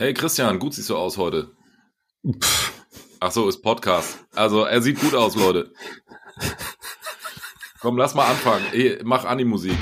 Hey Christian, gut siehst du aus heute. Pff. Ach so, ist Podcast. Also er sieht gut aus, Leute. Komm, lass mal anfangen. Mach Animusik.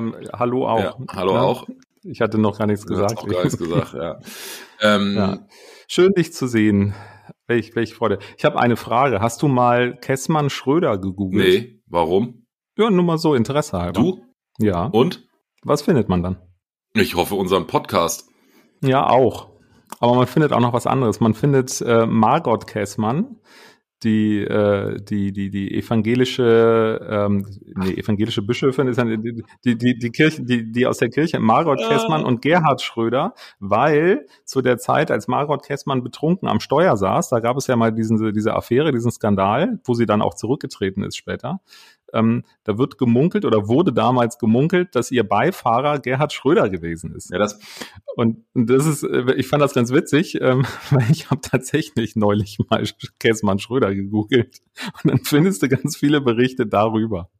Musik Hallo auch. Ja, hallo ja. auch. Ich hatte noch gar nichts gesagt. Auch gar nichts gesagt, ja. Ähm, ja. Schön, dich zu sehen. Welch, welch Freude. Ich habe eine Frage. Hast du mal Kessmann Schröder gegoogelt? Nee, warum? Ja, nur mal so Interesse halber. Du? Ja. Und? Was findet man dann? Ich hoffe unseren Podcast. Ja, auch. Aber man findet auch noch was anderes. Man findet äh, Margot Kessmann die, äh, die, die, die evangelische, ähm, nee, evangelische Bischöfin ist eine, die, die, die Kirche, die, die aus der Kirche, Margot ja. Kessmann und Gerhard Schröder, weil zu der Zeit, als Margot Kessmann betrunken am Steuer saß, da gab es ja mal diesen, diese Affäre, diesen Skandal, wo sie dann auch zurückgetreten ist später, ähm, da wird gemunkelt oder wurde damals gemunkelt, dass ihr Beifahrer Gerhard Schröder gewesen ist. Ja, das und, und das ist, äh, ich fand das ganz witzig, ähm, weil ich habe tatsächlich neulich mal Käsmann Schröder gegoogelt und dann findest du ganz viele Berichte darüber.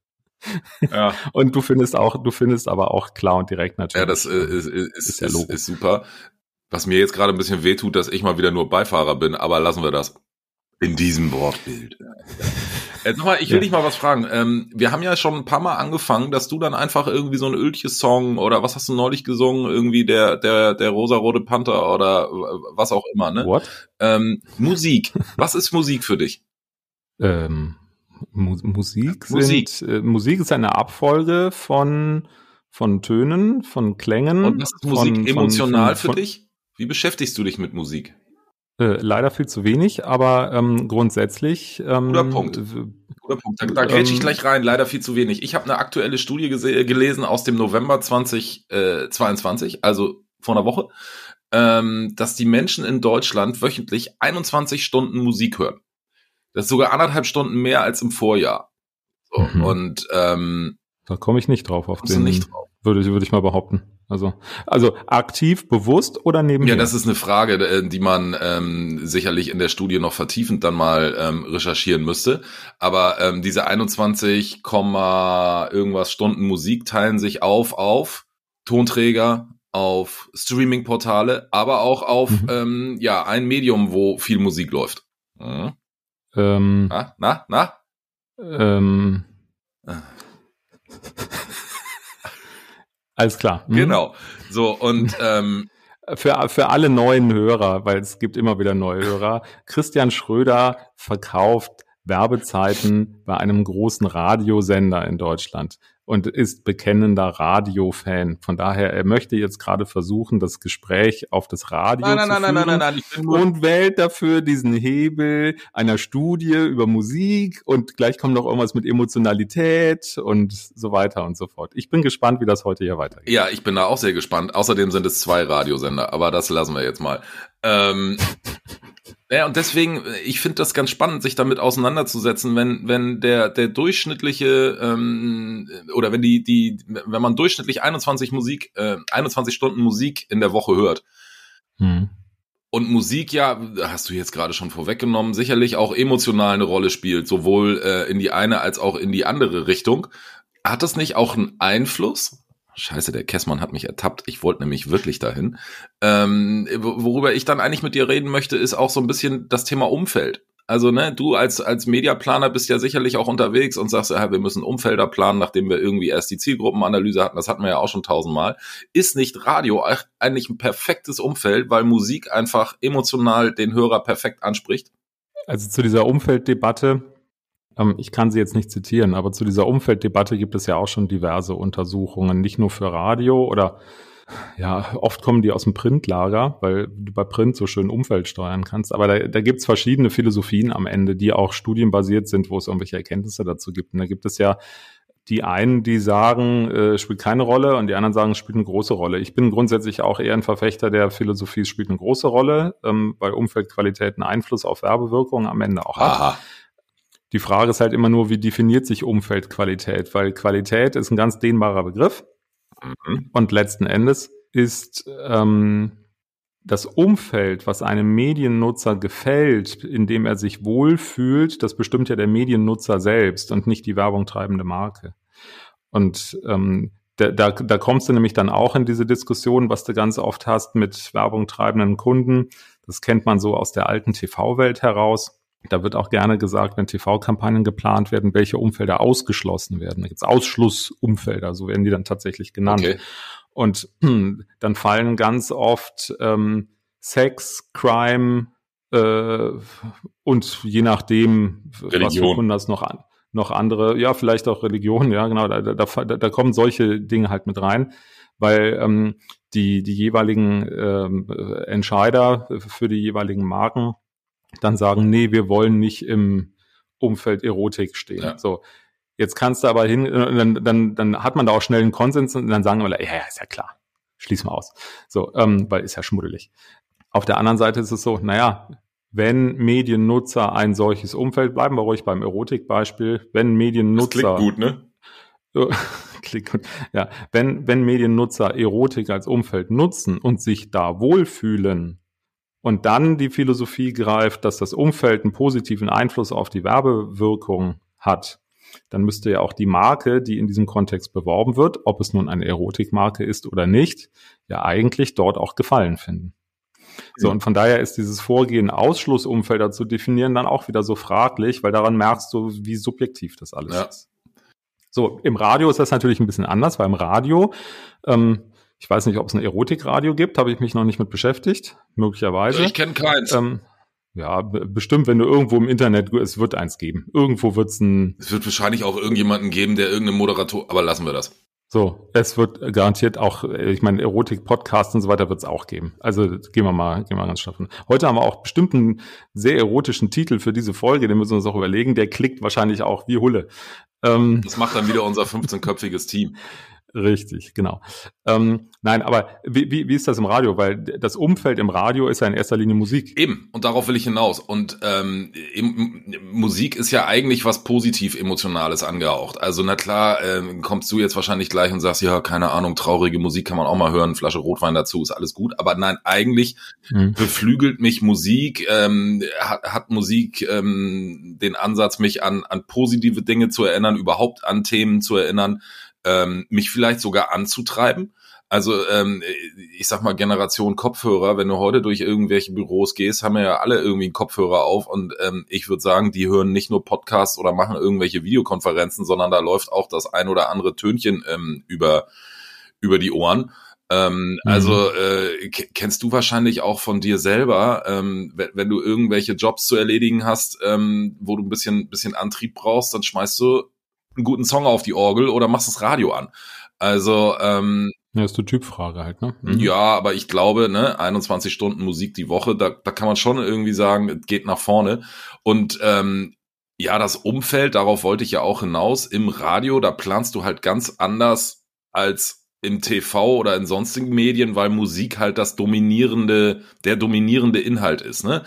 Ja. Und du findest auch, du findest aber auch klar und direkt natürlich. Ja, das äh, ist, ist, ist, ist, ist, ist super. Was mir jetzt gerade ein bisschen wehtut, dass ich mal wieder nur Beifahrer bin, aber lassen wir das. In diesem Wortbild. Jetzt nochmal, ich will ja. dich mal was fragen. Ähm, wir haben ja schon ein paar Mal angefangen, dass du dann einfach irgendwie so ein Öltjes-Song oder was hast du neulich gesungen? Irgendwie der, der, der rosa-rote Panther oder was auch immer, ne? What? Ähm, Musik. was ist Musik für dich? Ähm, Mu Musik, Musik. Sind, äh, Musik ist eine Abfolge von, von Tönen, von Klängen. Und was ist Musik von, emotional von, von, für dich? Wie beschäftigst du dich mit Musik? Äh, leider viel zu wenig, aber ähm, grundsätzlich. Ähm, Guter Punkt. Guter Punkt. Da, da ähm, ich gleich rein. Leider viel zu wenig. Ich habe eine aktuelle Studie gelesen aus dem November 2022, äh, also vor einer Woche, ähm, dass die Menschen in Deutschland wöchentlich 21 Stunden Musik hören. Das ist sogar anderthalb Stunden mehr als im Vorjahr. So, mhm. Und ähm, da komme ich nicht drauf auf den. Nicht drauf. Würde ich, würde ich mal behaupten. Also, also aktiv, bewusst oder nebenher? Ja, das ist eine Frage, äh, die man ähm, sicherlich in der Studie noch vertiefend dann mal ähm, recherchieren müsste. Aber ähm, diese 21, irgendwas Stunden Musik teilen sich auf auf Tonträger, auf Streaming-Portale, aber auch auf mhm. ähm, ja ein Medium, wo viel Musik läuft. Mhm. Ähm, na, na, na? Ähm, ah. Alles klar. Mhm. Genau. So, und ähm, für, für alle neuen Hörer, weil es gibt immer wieder neue Hörer, Christian Schröder verkauft Werbezeiten bei einem großen Radiosender in Deutschland und ist bekennender Radiofan. Von daher, er möchte jetzt gerade versuchen, das Gespräch auf das Radio nein, nein, zu nein, führen nein, nein, nein, nein, nein, und wählt dafür diesen Hebel einer Studie über Musik und gleich kommt noch irgendwas mit Emotionalität und so weiter und so fort. Ich bin gespannt, wie das heute hier weitergeht. Ja, ich bin da auch sehr gespannt. Außerdem sind es zwei Radiosender, aber das lassen wir jetzt mal. Ähm, ja, und deswegen, ich finde das ganz spannend, sich damit auseinanderzusetzen, wenn, wenn der, der durchschnittliche, ähm, oder wenn die, die, wenn man durchschnittlich 21 Musik, äh, 21 Stunden Musik in der Woche hört. Hm. Und Musik ja, hast du jetzt gerade schon vorweggenommen, sicherlich auch emotional eine Rolle spielt, sowohl äh, in die eine als auch in die andere Richtung. Hat das nicht auch einen Einfluss Scheiße, der Kessmann hat mich ertappt. Ich wollte nämlich wirklich dahin. Ähm, worüber ich dann eigentlich mit dir reden möchte, ist auch so ein bisschen das Thema Umfeld. Also, ne, du als, als Mediaplaner bist ja sicherlich auch unterwegs und sagst, ja, wir müssen Umfelder planen, nachdem wir irgendwie erst die Zielgruppenanalyse hatten. Das hatten wir ja auch schon tausendmal. Ist nicht Radio eigentlich ein perfektes Umfeld, weil Musik einfach emotional den Hörer perfekt anspricht? Also zu dieser Umfelddebatte ich kann sie jetzt nicht zitieren, aber zu dieser Umfelddebatte gibt es ja auch schon diverse Untersuchungen, nicht nur für Radio oder ja, oft kommen die aus dem Printlager, weil du bei Print so schön Umfeld steuern kannst. Aber da, da gibt es verschiedene Philosophien am Ende, die auch studienbasiert sind, wo es irgendwelche Erkenntnisse dazu gibt. Und da gibt es ja die einen, die sagen, äh, spielt keine Rolle und die anderen sagen, es spielt eine große Rolle. Ich bin grundsätzlich auch eher ein Verfechter der Philosophie, es spielt eine große Rolle, ähm, weil Umfeldqualität einen Einfluss auf Werbewirkung am Ende auch hat. Aha. Die Frage ist halt immer nur, wie definiert sich Umfeldqualität? Weil Qualität ist ein ganz dehnbarer Begriff. Mhm. Und letzten Endes ist ähm, das Umfeld, was einem Mediennutzer gefällt, in dem er sich wohlfühlt, das bestimmt ja der Mediennutzer selbst und nicht die Werbung treibende Marke. Und ähm, da, da, da kommst du nämlich dann auch in diese Diskussion, was du ganz oft hast mit Werbung treibenden Kunden. Das kennt man so aus der alten TV-Welt heraus. Da wird auch gerne gesagt, wenn TV-Kampagnen geplant werden, welche Umfelder ausgeschlossen werden. Da gibt es Ausschlussumfelder, so werden die dann tatsächlich genannt. Okay. Und dann fallen ganz oft ähm, Sex, Crime äh, und je nachdem, Religion. was das noch an noch andere, ja, vielleicht auch Religion, ja, genau, da, da, da, da kommen solche Dinge halt mit rein, weil ähm, die, die jeweiligen ähm, Entscheider für die jeweiligen Marken dann sagen, nee, wir wollen nicht im Umfeld Erotik stehen. Ja. So, Jetzt kannst du aber hin, äh, dann, dann, dann hat man da auch schnell einen Konsens und dann sagen wir, ja, ja, ist ja klar, schließ mal aus. So, ähm, weil ist ja schmuddelig. Auf der anderen Seite ist es so, naja, wenn Mediennutzer ein solches Umfeld, bleiben wir ruhig beim Erotikbeispiel, wenn Mediennutzer. Das klingt gut, ne? klingt gut. Ja, wenn, wenn Mediennutzer Erotik als Umfeld nutzen und sich da wohlfühlen und dann die Philosophie greift, dass das Umfeld einen positiven Einfluss auf die Werbewirkung hat, dann müsste ja auch die Marke, die in diesem Kontext beworben wird, ob es nun eine Erotikmarke ist oder nicht, ja eigentlich dort auch Gefallen finden. So, und von daher ist dieses Vorgehen, Ausschlussumfelder zu definieren, dann auch wieder so fraglich, weil daran merkst du, wie subjektiv das alles ja. ist. So, im Radio ist das natürlich ein bisschen anders, weil im Radio, ähm, ich weiß nicht, ob es ein Erotikradio gibt, habe ich mich noch nicht mit beschäftigt, möglicherweise. Ich kenne keins. Ähm, ja, bestimmt, wenn du irgendwo im Internet, es wird eins geben. Irgendwo wird's ein. Es wird wahrscheinlich auch irgendjemanden geben, der irgendeinen Moderator, aber lassen wir das. So, es wird garantiert auch, ich meine, Erotik-Podcasts und so weiter wird's auch geben. Also gehen wir mal, gehen wir mal ganz schaffen. Heute haben wir auch bestimmt einen sehr erotischen Titel für diese Folge, den müssen wir uns auch überlegen. Der klickt wahrscheinlich auch wie Hulle. Ähm, das macht dann wieder unser 15-köpfiges Team. Richtig, genau. Ähm, nein, aber wie, wie, wie ist das im Radio? Weil das Umfeld im Radio ist ja in erster Linie Musik. Eben, und darauf will ich hinaus. Und ähm, Musik ist ja eigentlich was positiv Emotionales angehaucht. Also na klar, ähm, kommst du jetzt wahrscheinlich gleich und sagst, ja, keine Ahnung, traurige Musik kann man auch mal hören, Flasche Rotwein dazu, ist alles gut. Aber nein, eigentlich hm. beflügelt mich Musik, ähm, hat, hat Musik ähm, den Ansatz, mich an, an positive Dinge zu erinnern, überhaupt an Themen zu erinnern ähm, mich vielleicht sogar anzutreiben. Also ähm, ich sag mal Generation Kopfhörer, wenn du heute durch irgendwelche Büros gehst, haben ja alle irgendwie einen Kopfhörer auf und ähm, ich würde sagen, die hören nicht nur Podcasts oder machen irgendwelche Videokonferenzen, sondern da läuft auch das ein oder andere Tönchen ähm, über über die Ohren. Ähm, mhm. Also äh, kennst du wahrscheinlich auch von dir selber, ähm, wenn, wenn, du irgendwelche Jobs zu erledigen hast, ähm, wo du ein bisschen, bisschen Antrieb brauchst, dann schmeißt du einen guten Song auf die Orgel oder machst das Radio an. Also ähm, ja, ist eine Typfrage halt, ne? Mhm. Ja, aber ich glaube, ne, 21 Stunden Musik die Woche, da, da kann man schon irgendwie sagen, es geht nach vorne. Und ähm, ja, das Umfeld, darauf wollte ich ja auch hinaus, im Radio, da planst du halt ganz anders als im TV oder in sonstigen Medien, weil Musik halt das dominierende, der dominierende Inhalt ist, ne?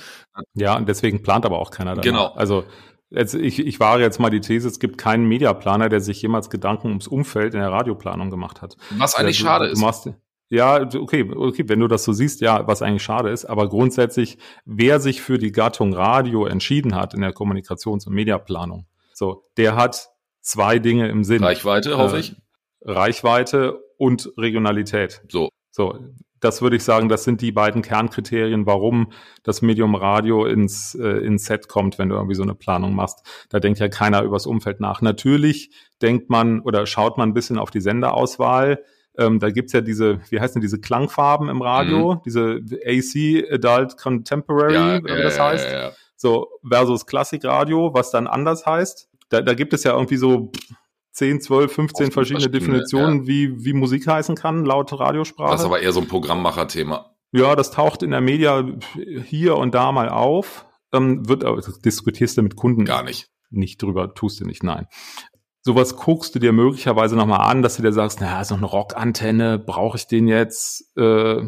Ja, und deswegen plant aber auch keiner danach. Genau. Also Jetzt, ich, ich wage jetzt mal die These, es gibt keinen Mediaplaner, der sich jemals Gedanken ums Umfeld in der Radioplanung gemacht hat. Was eigentlich also, schade ist. Machst, ja, okay, okay, wenn du das so siehst, ja, was eigentlich schade ist, aber grundsätzlich, wer sich für die Gattung Radio entschieden hat in der Kommunikations- und Mediaplanung, so, der hat zwei Dinge im Sinn. Reichweite, äh, hoffe ich. Reichweite und Regionalität. So. So, das würde ich sagen, das sind die beiden Kernkriterien, warum das Medium Radio ins, äh, ins Set kommt, wenn du irgendwie so eine Planung machst. Da denkt ja keiner übers Umfeld nach. Natürlich denkt man oder schaut man ein bisschen auf die Senderauswahl. Ähm, da gibt's ja diese, wie heißen diese Klangfarben im Radio, mhm. diese AC Adult Contemporary, ja, wie das heißt. Ja, ja, so versus Klassikradio, was dann anders heißt. Da, da gibt es ja irgendwie so 10, 12, 15 verschiedene Definitionen, ja. wie, wie Musik heißen kann, laut Radiosprache. Das ist aber eher so ein Programmmacher-Thema. Ja, das taucht in der Media hier und da mal auf. Ähm, wird, aber diskutierst du mit Kunden gar nicht. Nicht drüber, tust du nicht, nein. sowas guckst du dir möglicherweise nochmal an, dass du dir sagst, naja, ist noch eine Rockantenne, brauche ich den jetzt? Äh,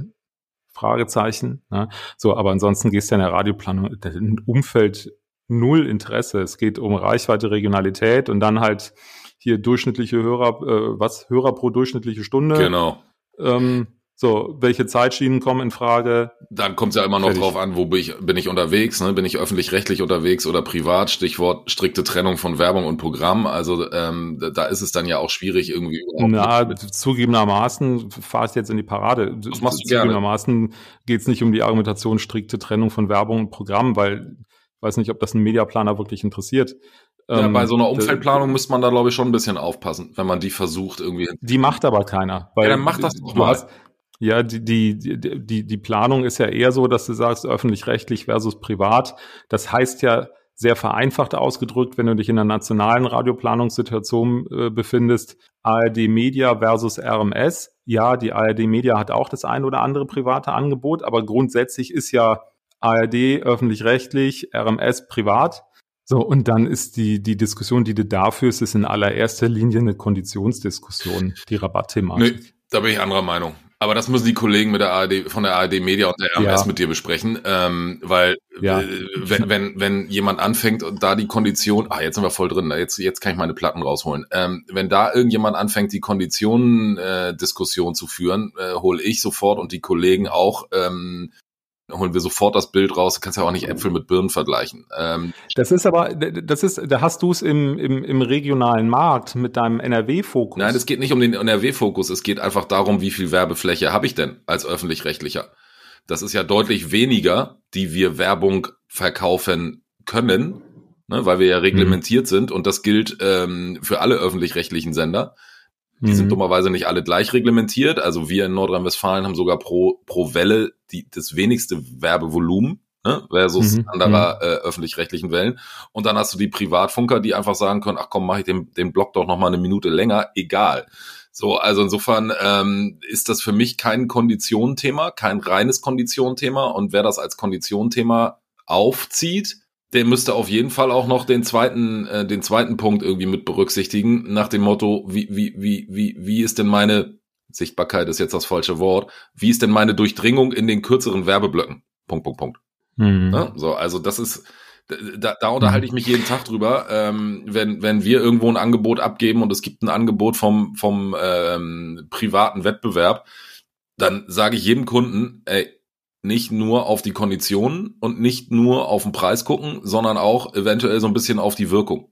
Fragezeichen. Ne? So, aber ansonsten gehst du in der Radioplanung, im Umfeld null Interesse. Es geht um Reichweite, Regionalität und dann halt hier durchschnittliche Hörer, äh, was Hörer pro durchschnittliche Stunde. Genau. Ähm, so, welche Zeitschienen kommen in Frage? Dann kommt es ja immer noch Fertig. drauf an, wo bin ich, bin ich unterwegs, ne? bin ich öffentlich-rechtlich unterwegs oder privat, Stichwort strikte Trennung von Werbung und Programm. Also ähm, da ist es dann ja auch schwierig irgendwie. Na, zugegebenermaßen fahre ich jetzt in die Parade. Das machst du zugegebenermaßen geht es nicht um die Argumentation strikte Trennung von Werbung und Programm, weil ich weiß nicht, ob das einen Mediaplaner wirklich interessiert. Ja, bei so einer ähm, Umfeldplanung müsste man da, glaube ich, schon ein bisschen aufpassen, wenn man die versucht irgendwie. Die macht aber keiner. Weil ja, dann macht das doch mal. Hast, ja, die, die, die, die Planung ist ja eher so, dass du sagst, öffentlich-rechtlich versus privat. Das heißt ja sehr vereinfacht ausgedrückt, wenn du dich in einer nationalen Radioplanungssituation äh, befindest, ARD Media versus RMS. Ja, die ARD Media hat auch das ein oder andere private Angebot, aber grundsätzlich ist ja ARD öffentlich-rechtlich, RMS privat. So, und dann ist die, die Diskussion, die du dafür ist, ist in allererster Linie eine Konditionsdiskussion, die Rabattthematik. Nee, da bin ich anderer Meinung. Aber das müssen die Kollegen mit der ARD, von der ARD Media und der RMS ja. mit dir besprechen, ähm, weil ja. äh, wenn, wenn, wenn jemand anfängt und da die Kondition, ah, jetzt sind wir voll drin, jetzt, jetzt kann ich meine Platten rausholen. Ähm, wenn da irgendjemand anfängt, die Konditionen-Diskussion äh, zu führen, äh, hole ich sofort und die Kollegen auch ähm, holen wir sofort das Bild raus. Du kannst ja auch nicht Äpfel mit Birnen vergleichen. Ähm, das ist aber, das ist, da hast du es im, im, im regionalen Markt mit deinem NRW-Fokus. Nein, es geht nicht um den NRW-Fokus. Es geht einfach darum, wie viel Werbefläche habe ich denn als öffentlich-rechtlicher. Das ist ja deutlich weniger, die wir Werbung verkaufen können, ne, weil wir ja reglementiert mhm. sind und das gilt ähm, für alle öffentlich-rechtlichen Sender. Die mhm. sind dummerweise nicht alle gleich reglementiert. Also wir in Nordrhein-Westfalen haben sogar pro, pro Welle die, das wenigste Werbevolumen ne, versus mhm. anderer mhm. äh, öffentlich-rechtlichen Wellen. Und dann hast du die Privatfunker, die einfach sagen können, ach komm, mach ich den, den Blog doch noch mal eine Minute länger, egal. So, also insofern ähm, ist das für mich kein Konditionenthema, kein reines Konditionenthema. Und wer das als Konditionenthema aufzieht, der müsste auf jeden Fall auch noch den zweiten, äh, den zweiten Punkt irgendwie mit berücksichtigen, nach dem Motto, wie, wie, wie, wie, wie ist denn meine Sichtbarkeit ist jetzt das falsche Wort, wie ist denn meine Durchdringung in den kürzeren Werbeblöcken? Punkt, Punkt, Punkt. Mhm. Ja, so, also das ist, da, da unterhalte ich mich jeden Tag drüber, ähm, wenn, wenn wir irgendwo ein Angebot abgeben und es gibt ein Angebot vom, vom ähm, privaten Wettbewerb, dann sage ich jedem Kunden, ey, nicht nur auf die Konditionen und nicht nur auf den Preis gucken, sondern auch eventuell so ein bisschen auf die Wirkung.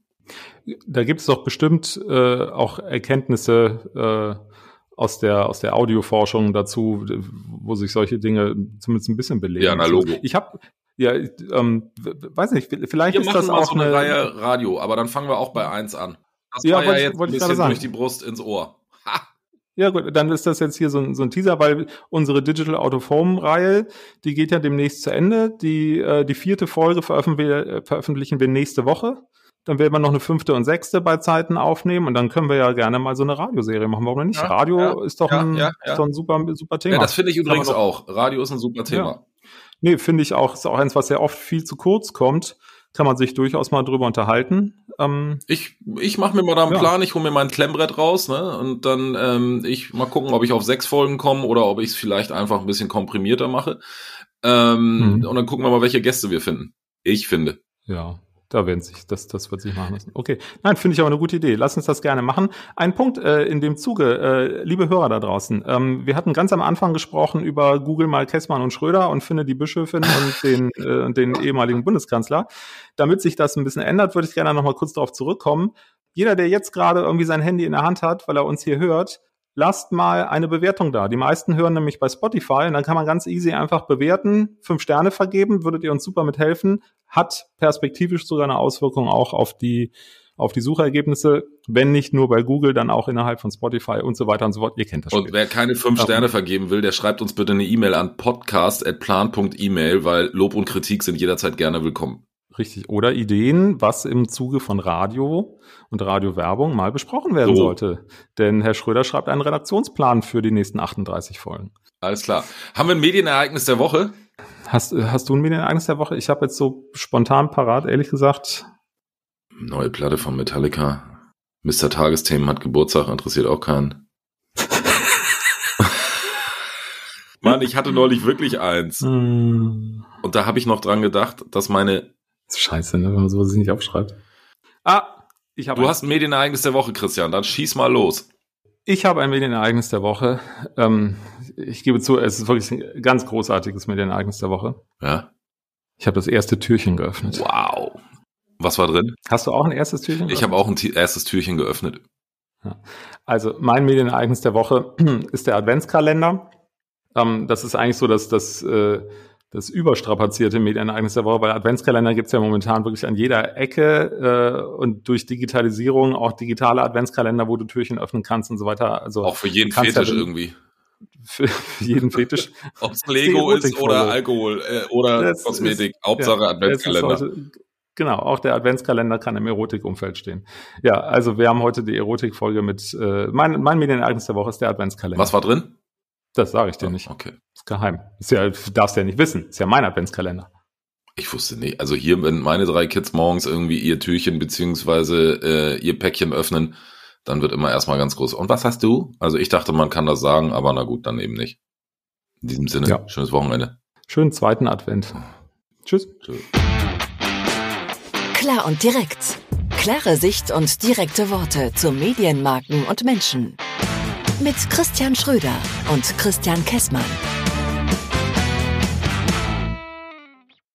Da gibt es doch bestimmt äh, auch Erkenntnisse äh, aus der aus der Audioforschung dazu, wo sich solche Dinge zumindest ein bisschen belegen. Ja, na Logo. Ich habe ja, ähm, weiß nicht, vielleicht wir ist das auch so eine, eine Reihe Radio, aber dann fangen wir auch bei eins an. Das ja, war ja jetzt ein bisschen durch die Brust ins Ohr. Ja gut, dann ist das jetzt hier so ein, so ein Teaser, weil unsere Digital Out of Home Reihe, die geht ja demnächst zu Ende. Die, äh, die vierte Folge veröffentlichen wir, veröffentlichen wir nächste Woche. Dann werden wir noch eine fünfte und sechste bei Zeiten aufnehmen und dann können wir ja gerne mal so eine Radioserie machen. Warum nicht? Ja, Radio ja, ist, doch ja, ein, ist doch ein super, super Thema. Ja, das finde ich übrigens auch. Radio ist ein super Thema. Nee, finde ich auch. Ist auch eins, was sehr oft viel zu kurz kommt kann man sich durchaus mal drüber unterhalten. Ähm, ich ich mache mir mal da einen ja. Plan, ich hole mir mein Klemmbrett raus, ne? Und dann ähm, ich mal gucken, ob ich auf sechs Folgen komme oder ob ich es vielleicht einfach ein bisschen komprimierter mache. Ähm, mhm. Und dann gucken wir mal, welche Gäste wir finden. Ich finde. Ja. Da werden sich, das, das wird sich machen lassen. Okay. Nein, finde ich aber eine gute Idee. Lass uns das gerne machen. Ein Punkt äh, in dem Zuge, äh, liebe Hörer da draußen. Ähm, wir hatten ganz am Anfang gesprochen über Google mal Kessmann und Schröder und finde die Bischöfin und den, äh, den ehemaligen Bundeskanzler. Damit sich das ein bisschen ändert, würde ich gerne noch mal kurz darauf zurückkommen. Jeder, der jetzt gerade irgendwie sein Handy in der Hand hat, weil er uns hier hört, lasst mal eine Bewertung da. Die meisten hören nämlich bei Spotify und dann kann man ganz easy einfach bewerten, fünf Sterne vergeben, würdet ihr uns super mithelfen, hat perspektivisch sogar eine Auswirkung auch auf die auf die Suchergebnisse, wenn nicht nur bei Google, dann auch innerhalb von Spotify und so weiter und so fort. Ihr kennt das schon. Und wer keine fünf Sterne vergeben will, der schreibt uns bitte eine E-Mail an podcast.plan.email, weil Lob und Kritik sind jederzeit gerne willkommen. Richtig. Oder Ideen, was im Zuge von Radio und Radiowerbung mal besprochen werden so. sollte. Denn Herr Schröder schreibt einen Redaktionsplan für die nächsten 38 Folgen. Alles klar. Haben wir ein Medienereignis der Woche? Hast, hast du ein Medienereignis der Woche? Ich habe jetzt so spontan parat, ehrlich gesagt. Neue Platte von Metallica. Mr. Tagesthemen hat Geburtstag, interessiert auch keinen. Mann, ich hatte neulich wirklich eins. Hm. Und da habe ich noch dran gedacht, dass meine. Scheiße, ne, wenn man sowas nicht aufschreibt. Ah, ich habe. Du hast ein Medienereignis der Woche, Christian. Dann schieß mal los. Ich habe ein Medienereignis der Woche. Ähm, ich gebe zu, es ist wirklich ein ganz großartiges Medienereignis der Woche. Ja. Ich habe das erste Türchen geöffnet. Wow. Was war drin? Hast du auch ein erstes Türchen? Ich habe auch ein erstes Türchen geöffnet. Also mein Medienereignis der Woche ist der Adventskalender. Ähm, das ist eigentlich so, dass das, äh, das überstrapazierte Medienereignis der Woche, weil Adventskalender gibt's ja momentan wirklich an jeder Ecke äh, und durch Digitalisierung auch digitale Adventskalender, wo du Türchen öffnen kannst und so weiter. Also Auch für jeden Fetisch ja- irgendwie. für, für jeden Fetisch. Ob es Lego ist oder. Alkohol äh, oder Das Kosmetik. ist- Hauptsache Ja, Adventskalender. es heute- Genau, auch der Adventskalender kann im Erotikumfeld stehen. Ja, also wir haben heute die Erotikfolge mit, äh, mein, mein Medienereignis der Woche ist der Adventskalender. Was war drin? Das sage ich dir nicht. Okay. Geheim. Ist ja, darfst ja nicht wissen. Ist ja mein Adventskalender. Ich wusste nicht. Also hier, wenn meine drei Kids morgens irgendwie ihr Türchen beziehungsweise äh, ihr Päckchen öffnen, dann wird immer erstmal ganz groß. Und was hast du? Also ich dachte, man kann das sagen, aber na gut, dann eben nicht. In diesem Sinne, Ja. schönes Wochenende. Schönen zweiten Advent. Tschüss. Tschö. Klar und direkt. Klare Sicht und direkte Worte zu Medienmarken und Menschen. Mit Christian Schröder und Christian Kessmann.